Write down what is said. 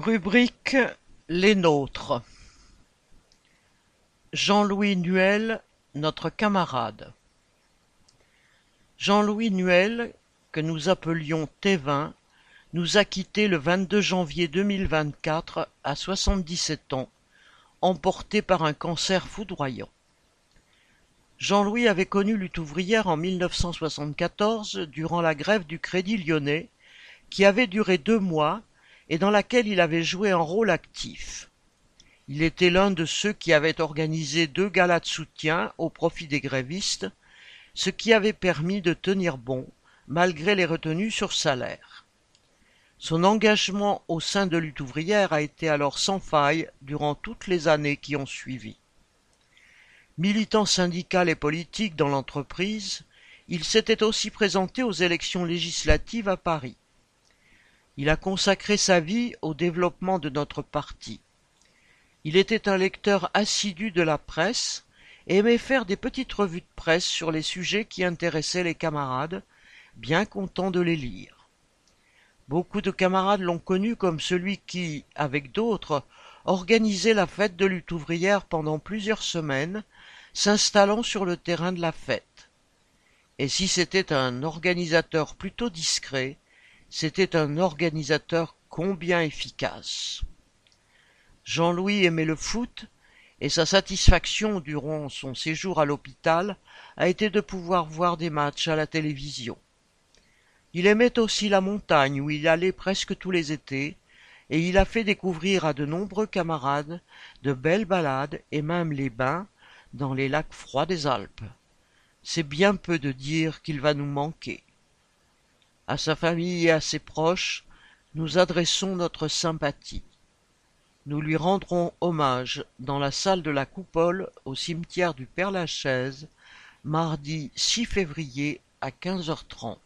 Rubrique Les nôtres Jean-Louis Nuel, notre camarade Jean-Louis Nuel, que nous appelions Thévin, nous a quittés le 22 janvier 2024 à 77 ans, emporté par un cancer foudroyant. Jean-Louis avait connu lutte ouvrière en 1974 durant la grève du Crédit lyonnais, qui avait duré deux mois et dans laquelle il avait joué un rôle actif. Il était l'un de ceux qui avaient organisé deux galas de soutien au profit des grévistes, ce qui avait permis de tenir bon malgré les retenues sur salaire. Son engagement au sein de lutte ouvrière a été alors sans faille durant toutes les années qui ont suivi. Militant syndical et politique dans l'entreprise, il s'était aussi présenté aux élections législatives à Paris. Il a consacré sa vie au développement de notre parti. Il était un lecteur assidu de la presse et aimait faire des petites revues de presse sur les sujets qui intéressaient les camarades, bien content de les lire. Beaucoup de camarades l'ont connu comme celui qui, avec d'autres, organisait la fête de lutte ouvrière pendant plusieurs semaines, s'installant sur le terrain de la fête. Et si c'était un organisateur plutôt discret, c'était un organisateur combien efficace. Jean-Louis aimait le foot, et sa satisfaction durant son séjour à l'hôpital a été de pouvoir voir des matchs à la télévision. Il aimait aussi la montagne où il allait presque tous les étés, et il a fait découvrir à de nombreux camarades de belles balades et même les bains dans les lacs froids des Alpes. C'est bien peu de dire qu'il va nous manquer. À sa famille et à ses proches, nous adressons notre sympathie. Nous lui rendrons hommage dans la salle de la Coupole au cimetière du Père-Lachaise, mardi 6 février à 15h30.